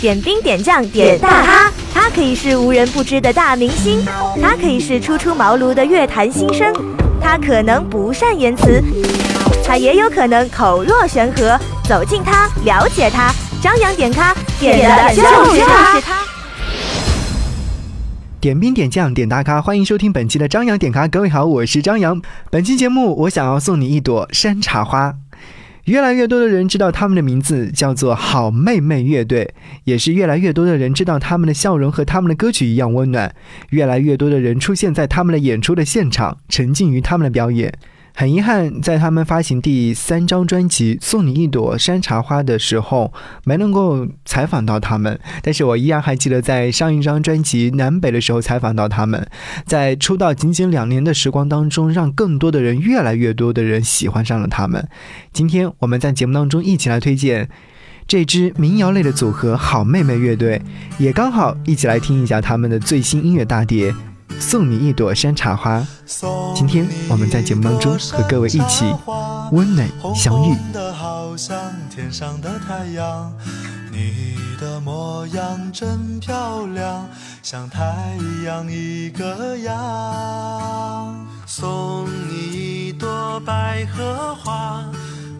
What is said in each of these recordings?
点兵点将点大咖，他可以是无人不知的大明星，他可以是初出茅庐的乐坛新生，他可能不善言辞，他也有可能口若悬河。走近他，了解他，张扬点咖，点的就是他。点兵点将点大咖，欢迎收听本期的张扬点咖。各位好，我是张扬。本期节目，我想要送你一朵山茶花。越来越多的人知道他们的名字叫做好妹妹乐队，也是越来越多的人知道他们的笑容和他们的歌曲一样温暖。越来越多的人出现在他们的演出的现场，沉浸于他们的表演。很遗憾，在他们发行第三张专辑《送你一朵山茶花》的时候，没能够采访到他们。但是我依然还记得，在上一张专辑《南北》的时候采访到他们。在出道仅仅两年的时光当中，让更多的人、越来越多的人喜欢上了他们。今天我们在节目当中一起来推荐这支民谣类的组合——好妹妹乐队，也刚好一起来听一下他们的最新音乐大碟。送你一朵山茶花。今天我们在节目当中和各位一起温暖相遇。你的模样真漂亮，像太阳一个样。送你一朵百合花，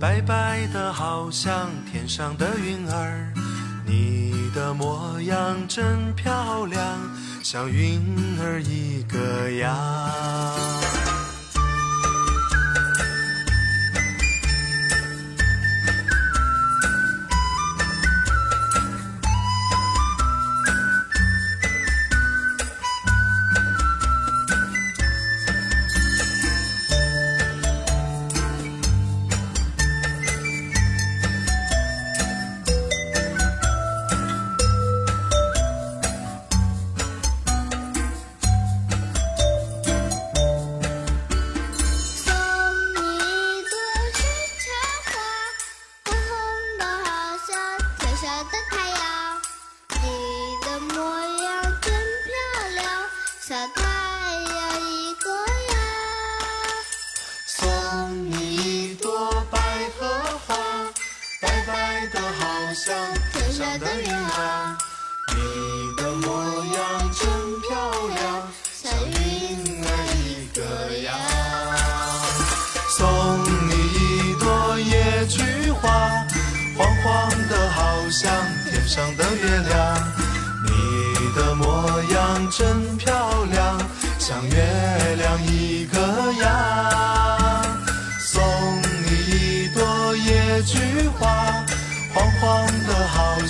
白白的好像天上的云儿。你的模样真漂亮。像云儿一个样。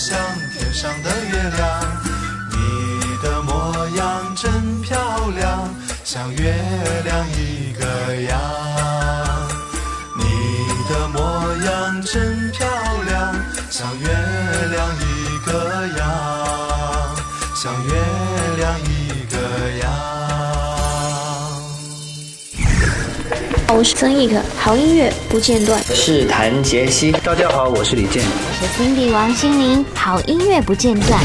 像天上的月亮。你的模样真漂亮，像月我是曾轶可，好音乐不间断。我是谭杰希，大家好，我是李健。我是 Cindy 王心凌，好音乐不间断。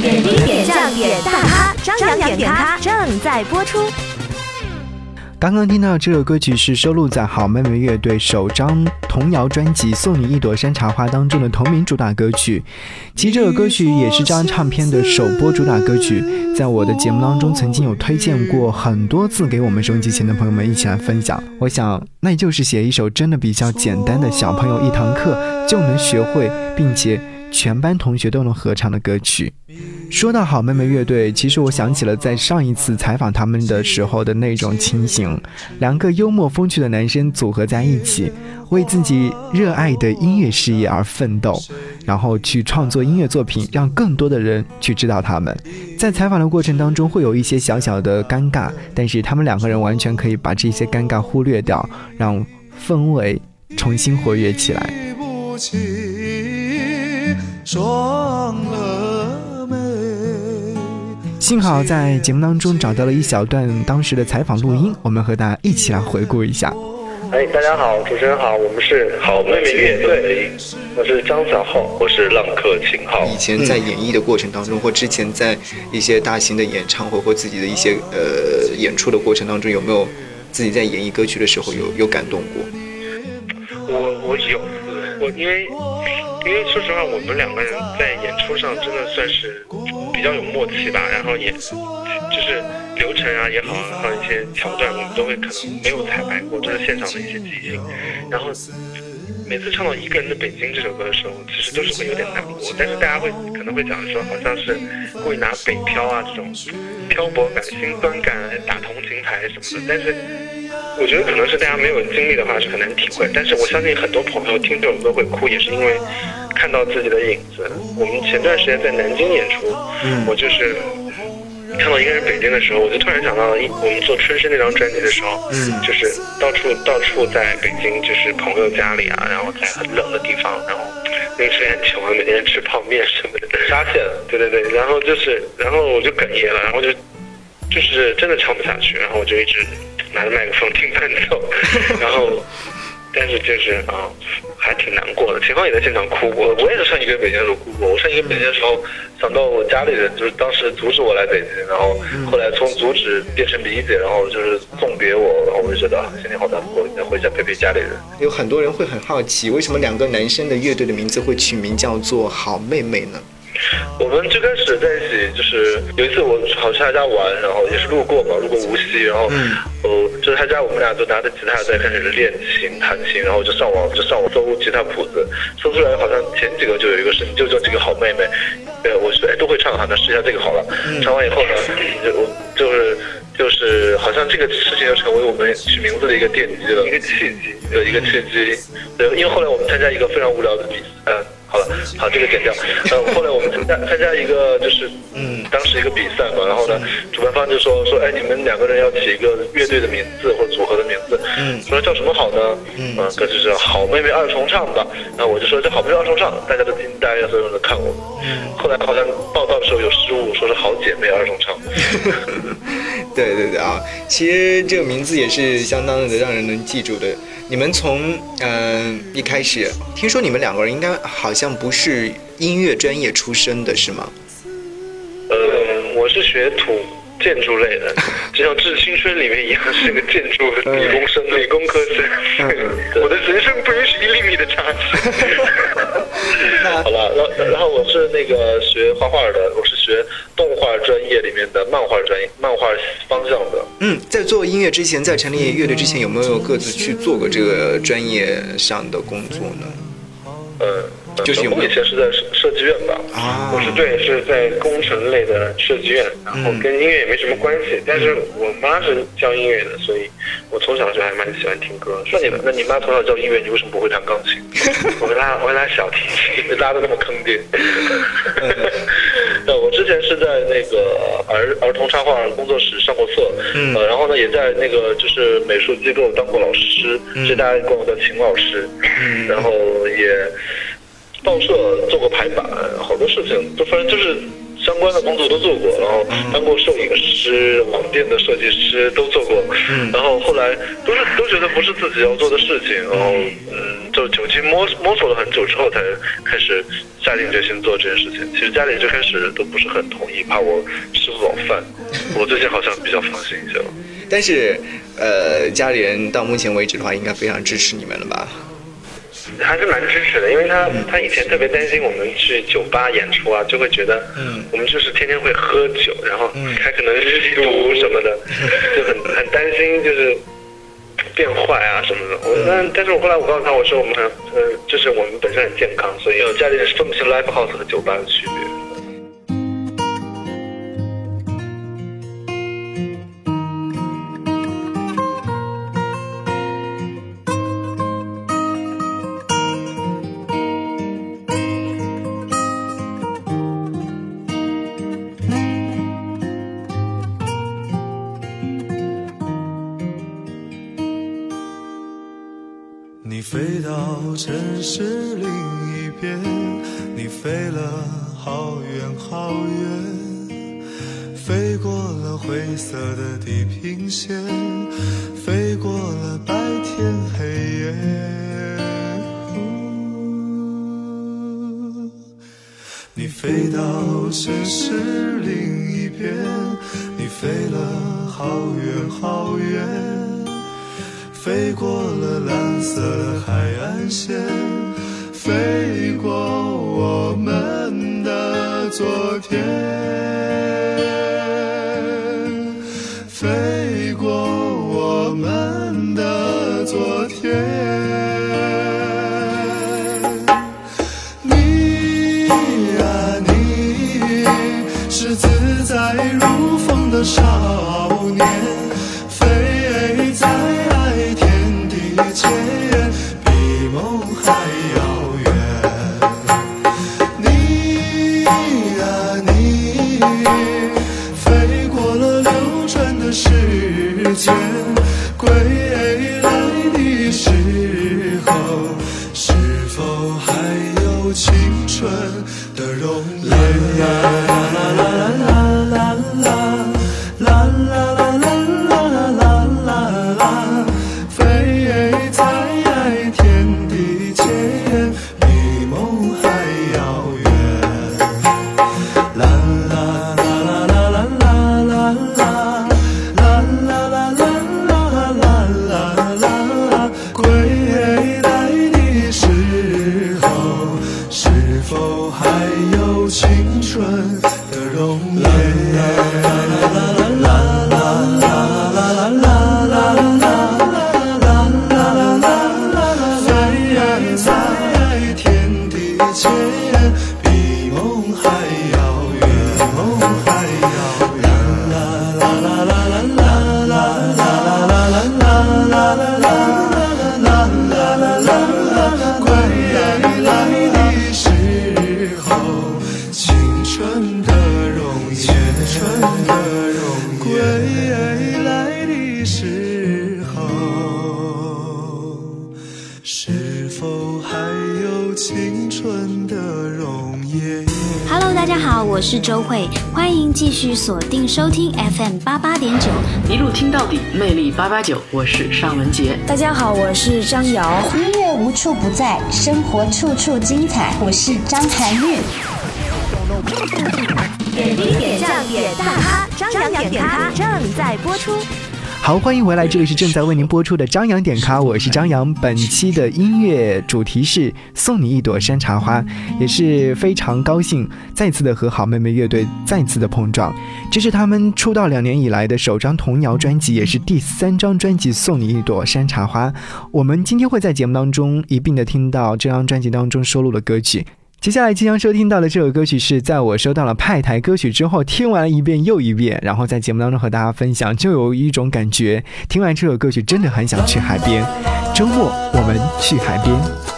点滴点将点大咖，张扬点咖正在播出。刚刚听到这首歌曲是收录在好妹妹乐队首张童谣专辑《送你一朵山茶花》当中的同名主打歌曲。其实这首歌曲也是这张唱片的首播主打歌曲，在我的节目当中曾经有推荐过很多次给我们收音机前的朋友们一起来分享。我想，那就是写一首真的比较简单的小朋友一堂课就能学会，并且。全班同学都能合唱的歌曲。说到好妹妹乐队，其实我想起了在上一次采访他们的时候的那种情形：两个幽默风趣的男生组合在一起，为自己热爱的音乐事业而奋斗，然后去创作音乐作品，让更多的人去知道他们。在采访的过程当中，会有一些小小的尴尬，但是他们两个人完全可以把这些尴尬忽略掉，让氛围重新活跃起来。双了眉。幸好在节目当中找到了一小段当时的采访录音，我们和大家一起来回顾一下。哎，大家好，主持人好，我们是好妹妹乐队，我是张小浩，我是浪客秦昊。以前在演绎的过程当中，或之前在一些大型的演唱会或自己的一些呃演出的过程当中，有没有自己在演绎歌曲的时候有有感动过？我我有，我因为。因为说实话，我们两个人在演出上真的算是比较有默契吧，然后也就是流程啊也好，然后一些桥段我们都会可能没有彩排过，都是现场的一些即兴，然后。每次唱到《一个人的北京》这首歌的时候，其实都是会有点难过，但是大家会可能会讲说，好像是故意拿北漂啊这种漂泊感、心酸感来打同情牌什么的。但是我觉得可能是大家没有经历的话是很难体会。但是我相信很多朋友听这首歌会哭，也是因为看到自己的影子。我们前段时间在南京演出，我就是。看到一个人北京的时候，我就突然想到，一我们做《春生》那张专辑的时候，嗯，就是到处到处在北京，就是朋友家里啊，然后在很冷的地方，然后那个时间很穷啊，每天吃泡面什么的，沙县，对对对，然后就是，然后我就哽咽了，然后就就是真的唱不下去，然后我就一直拿着麦克风听伴奏，然后。但是就是啊，还挺难过的。秦昊也在现场哭过，我也是上一个北京的时候哭过。我上一个北京的时候，想到我家里人，就是当时阻止我来北京，然后后来从阻止变成理解，然后就是送别我，然后我就觉得心里好难过，要回家陪陪家里人。有很多人会很好奇，为什么两个男生的乐队的名字会取名叫做好妹妹呢？我们最开始在一起，就是有一次我跑去他家玩，然后也是路过嘛，路过无锡，然后，呃，就是他家，我们俩就拿着吉他在开始练琴弹琴，然后就上网就上网搜吉他谱子，搜出来好像前几个就有一个是就叫几个好妹妹，对，我说哎都会唱哈，那试一下这个好了，唱完以后呢，就我就是就是好像这个事情就成为我们取名字的一个奠基了，一个契机，有一个契机，对，因为后来我们参加一个非常无聊的比赛。好了，好，这个剪掉。呃，后来我们参加参加一个，就是嗯，当时一个比赛嘛，然后呢，主办方就说说，哎，你们两个人要起一个乐队的名字或者组合的名字，嗯，说叫什么好呢？嗯，那就是好妹妹二重唱吧。那我就说这好妹妹二重唱，大家都惊呆了，所有人都看我。嗯，后来好像报道的时候有失误，说是好姐妹二重唱。对对对啊，其实这个名字也是相当的让人能记住的。你们从嗯一开始，听说你们两个人应该好像不是音乐专业出身的，是吗？呃，我是学土。建筑类的，就像《致青春》里面一样，是个建筑理工生、理工科生。我的人生不允许一厘米的差距。好了，然然后我是那个学画画的，我是学动画专业里面的漫画专业，漫画方向的。嗯，在做音乐之前，在成立乐队之前，有没有各自去做过这个专业上的工作呢？呃。就是我以前是在设设计院吧，我是对是在工程类的设计院，然后跟音乐也没什么关系。但是我妈是教音乐的，所以我从小就还蛮喜欢听歌。那你那你妈从小教音乐，你为什么不会弹钢琴？我跟她我跟她小提琴，大家都那么坑爹。那我之前是在那个儿儿童插画工作室上过课，呃，然后呢也在那个就是美术机构当过老师，是大家管我叫秦老师，然后也。报社做过排版，好多事情都反正就是相关的工作都做过，然后当过摄影师、网店的设计师都做过，然后后来都是都觉得不是自己要做的事情，然后嗯，就久经摸摸索了很久之后，才开始下定决心做这件事情。其实家里最开始都不是很同意，怕我吃不饱饭。我最近好像比较放心一些了。但是，呃，家里人到目前为止的话，应该非常支持你们了吧？还是蛮支持的，因为他他以前特别担心我们去酒吧演出啊，就会觉得我们就是天天会喝酒，然后还可能吸毒什么的，就很很担心就是变坏啊什么的。我但但是我后来我告诉他，我说我们很呃就是我们本身很健康，所以家里人分不清 live house 和酒吧的区别。色的地平线，飞过了白天黑夜。你飞到城市另一边，你飞了好远好远。飞过了蓝色的海岸线，飞过我们的。昨天，时间，归来欢迎继续锁定收听 FM 八八点九。一路听到底，魅力八八九，我是尚雯婕。大家好，我是张瑶。音乐无处不在，生活处处精彩。我是张含韵。点滴点将点大咖，张扬点咖正在播出。好，欢迎回来，这里是正在为您播出的张扬点咖，我是张扬。本期的音乐主题是送你一朵山茶花，也是非常高兴再次的和好妹妹乐队再次的碰撞。这是他们出道两年以来的首张童谣专辑，也是第三张专辑《送你一朵山茶花》。我们今天会在节目当中一并的听到这张专辑当中收录的歌曲。接下来即将收听到的这首歌曲是在我收到了派台歌曲之后，听完了一遍又一遍，然后在节目当中和大家分享，就有一种感觉，听完这首歌曲真的很想去海边。周末我们去海边。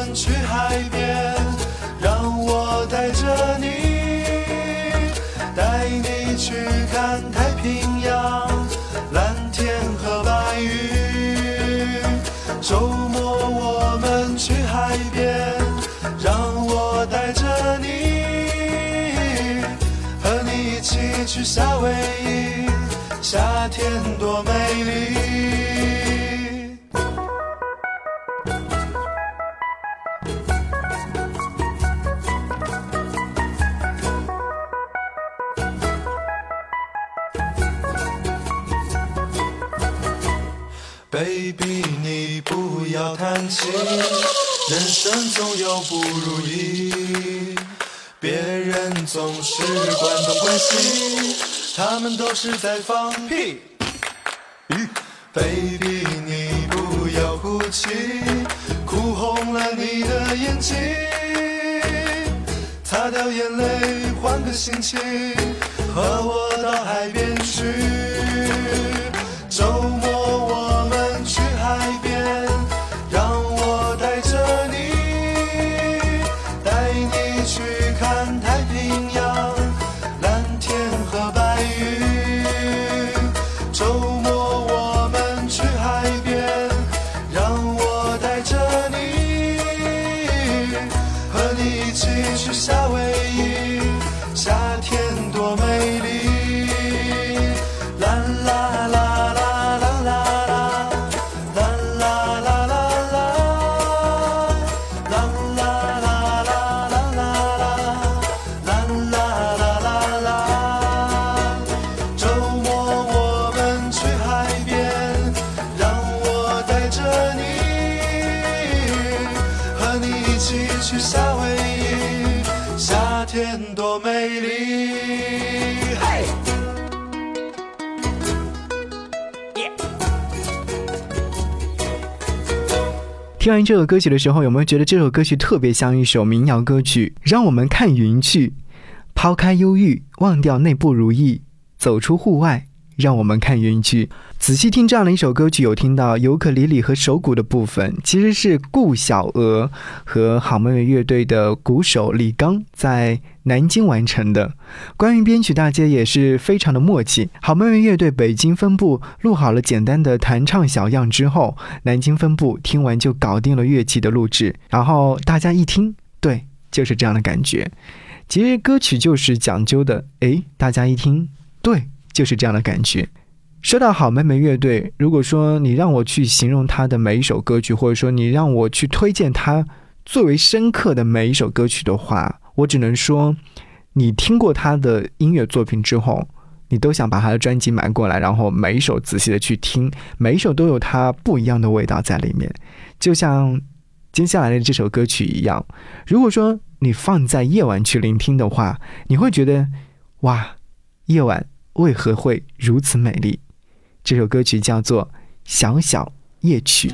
去夏威夷，夏天多美丽。Baby，你不要叹气，人生总有不如意，别总是关东关西，他们都是在放屁。Baby，你不要哭泣，哭红了你的眼睛，擦掉眼泪，换个心情，和我到海边去。听完这首歌曲的时候，有没有觉得这首歌曲特别像一首民谣歌曲？让我们看云去，抛开忧郁，忘掉那不如意，走出户外。让我们看云去，仔细听这样的一首歌曲，有听到尤克里里和手鼓的部分，其实是顾小娥和好妹妹乐队的鼓手李刚在南京完成的。关于编曲，大家也是非常的默契。好妹妹乐队北京分部录好了简单的弹唱小样之后，南京分部听完就搞定了乐器的录制，然后大家一听，对，就是这样的感觉。其实歌曲就是讲究的，诶，大家一听，对。就是这样的感觉。说到好妹妹乐队，如果说你让我去形容她的每一首歌曲，或者说你让我去推荐她最为深刻的每一首歌曲的话，我只能说，你听过她的音乐作品之后，你都想把她的专辑买过来，然后每一首仔细的去听，每一首都有它不一样的味道在里面。就像接下来的这首歌曲一样，如果说你放在夜晚去聆听的话，你会觉得哇，夜晚。为何会如此美丽？这首歌曲叫做《小小夜曲》。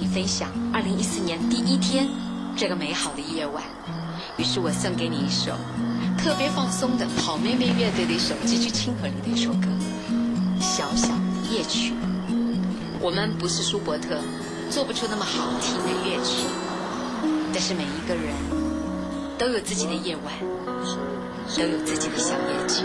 你分享二零一四年第一天这个美好的夜晚，于是我送给你一首特别放松的好妹妹乐队的一首极具亲和力的一首歌《小小夜曲》。我们不是舒伯特，做不出那么好听的乐曲，但是每一个人都有自己的夜晚，都有自己的小夜曲。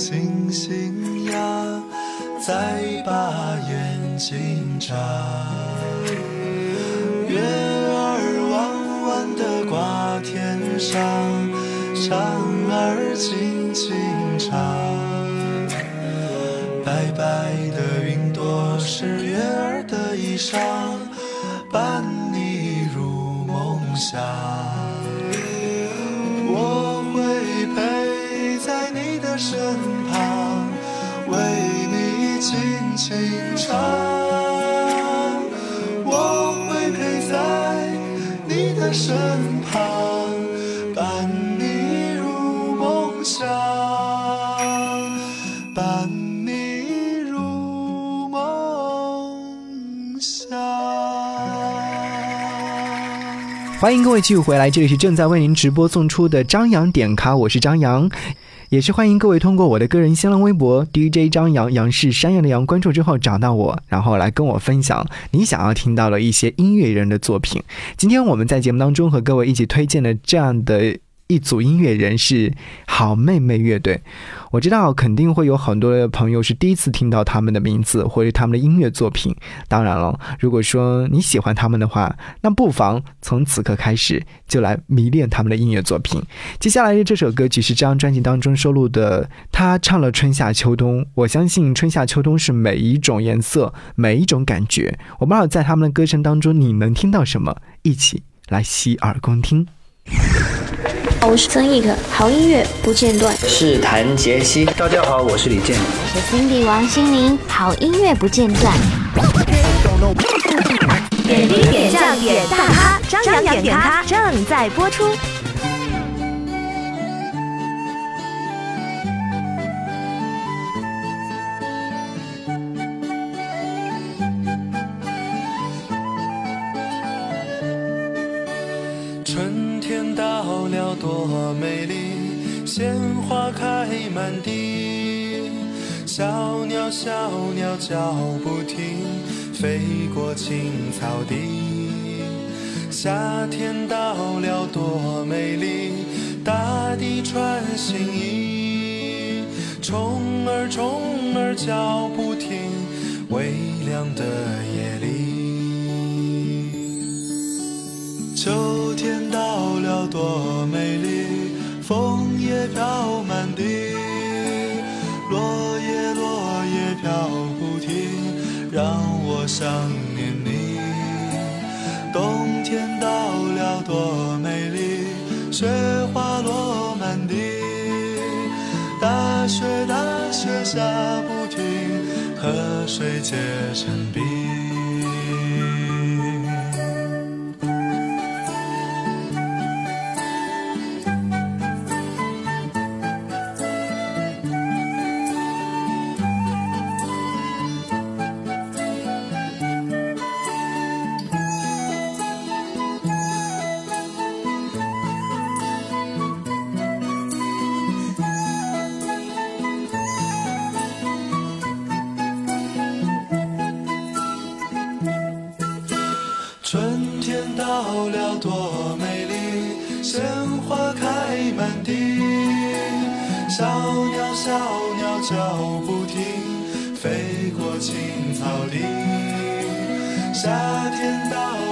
星星呀，再把眼睛眨，月儿弯弯的挂天上，山儿轻轻唱，白白的云朵是月儿的衣裳。欢迎各位继续回来，这里是正在为您直播送出的张扬点咖，我是张扬，也是欢迎各位通过我的个人新浪微博 DJ 张扬，杨是山羊的羊，关注之后找到我，然后来跟我分享你想要听到的一些音乐人的作品。今天我们在节目当中和各位一起推荐了这样的。一组音乐人是好妹妹乐队，我知道肯定会有很多的朋友是第一次听到他们的名字或者他们的音乐作品。当然了，如果说你喜欢他们的话，那不妨从此刻开始就来迷恋他们的音乐作品。接下来的这首歌曲是这张专辑当中收录的，他唱了春夏秋冬。我相信春夏秋冬是每一种颜色，每一种感觉。我不知道在他们的歌声当中你能听到什么，一起来洗耳恭听。我是曾轶可，好音乐不间断。是谭杰希，大家好，我是李健。我是 Cindy 王心凌，好音乐不间断。点滴点将点大咖，张扬点咖正在播出。开满地，小鸟小鸟叫不停，飞过青草地。夏天到了多美丽，大地穿新衣，虫儿虫儿叫不停，微凉的夜里。秋天到了多美丽，飘满地，落叶落叶飘不停，让我想念你。冬天到了多美丽，雪花落满地，大雪大雪下不停，河水结成冰。青草地。夏天到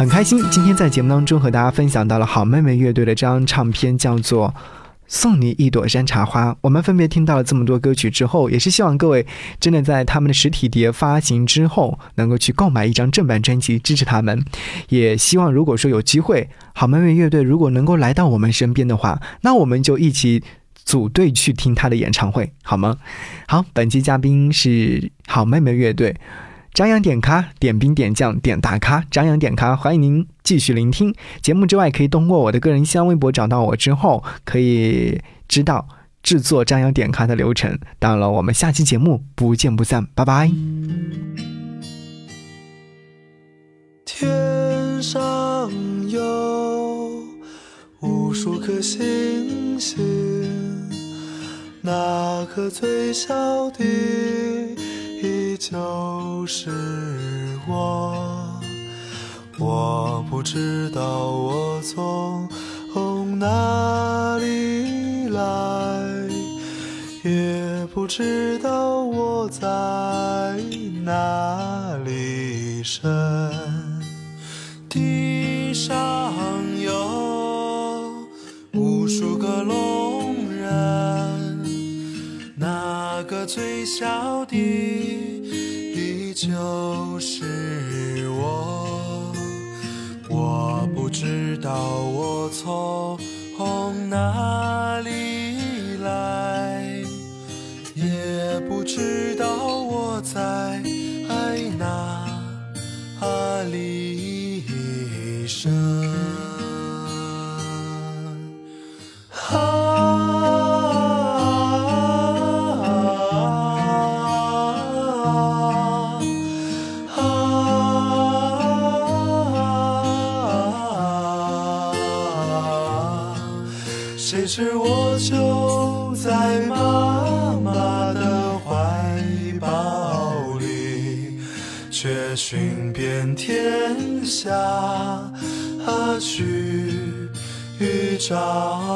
很开心，今天在节目当中和大家分享到了好妹妹乐队的这张唱片，叫做《送你一朵山茶花》。我们分别听到了这么多歌曲之后，也是希望各位真的在他们的实体碟发行之后，能够去购买一张正版专辑支持他们。也希望如果说有机会，好妹妹乐队如果能够来到我们身边的话，那我们就一起组队去听他的演唱会，好吗？好，本期嘉宾是好妹妹乐队。张扬点咖点兵点将点大咖张扬点咖欢迎您继续聆听。节目之外可以通过我的个人新浪微博找到我之后可以知道制作张扬点咖的流程当然了我们下期节目不见不散拜拜。天上有无数颗星星那颗最小的依旧是我。我不知道我从哪里来，也不知道我在哪里生。地上有无数个龙人，那个最小就是我。我不知道我从哪里来，也不知寻遍天下，何须预兆？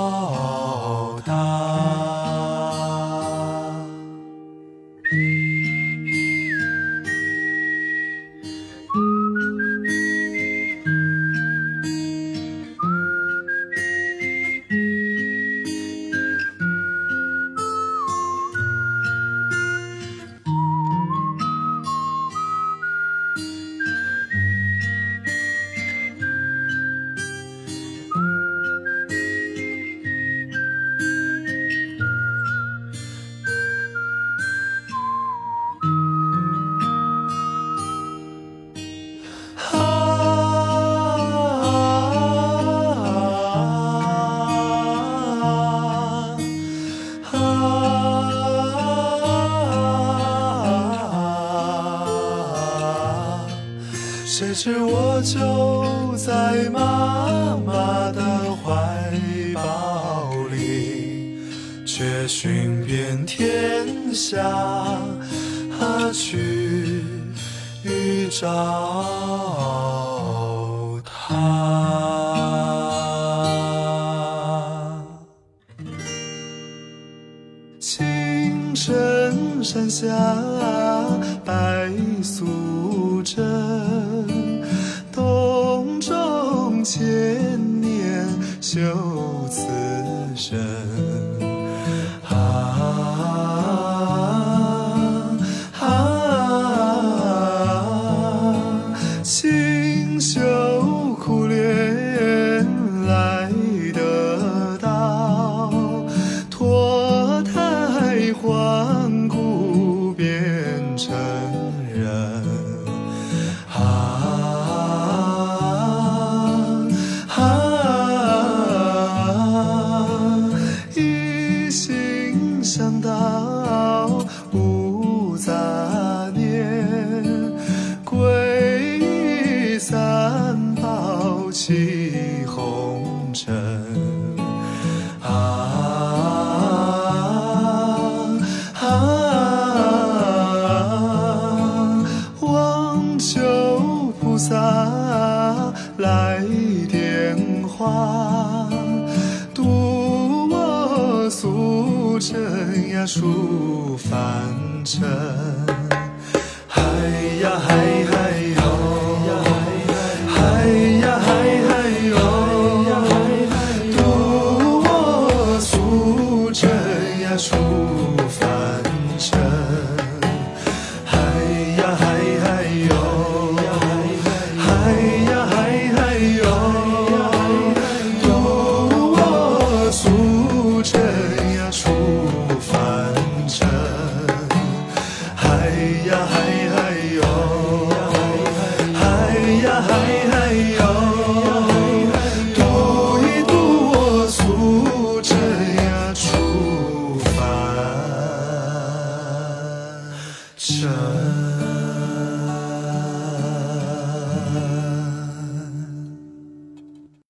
就在妈妈的怀抱里，却寻遍天下去找我俗尘呀数凡尘。嗨呀嗨嗨哟，嗨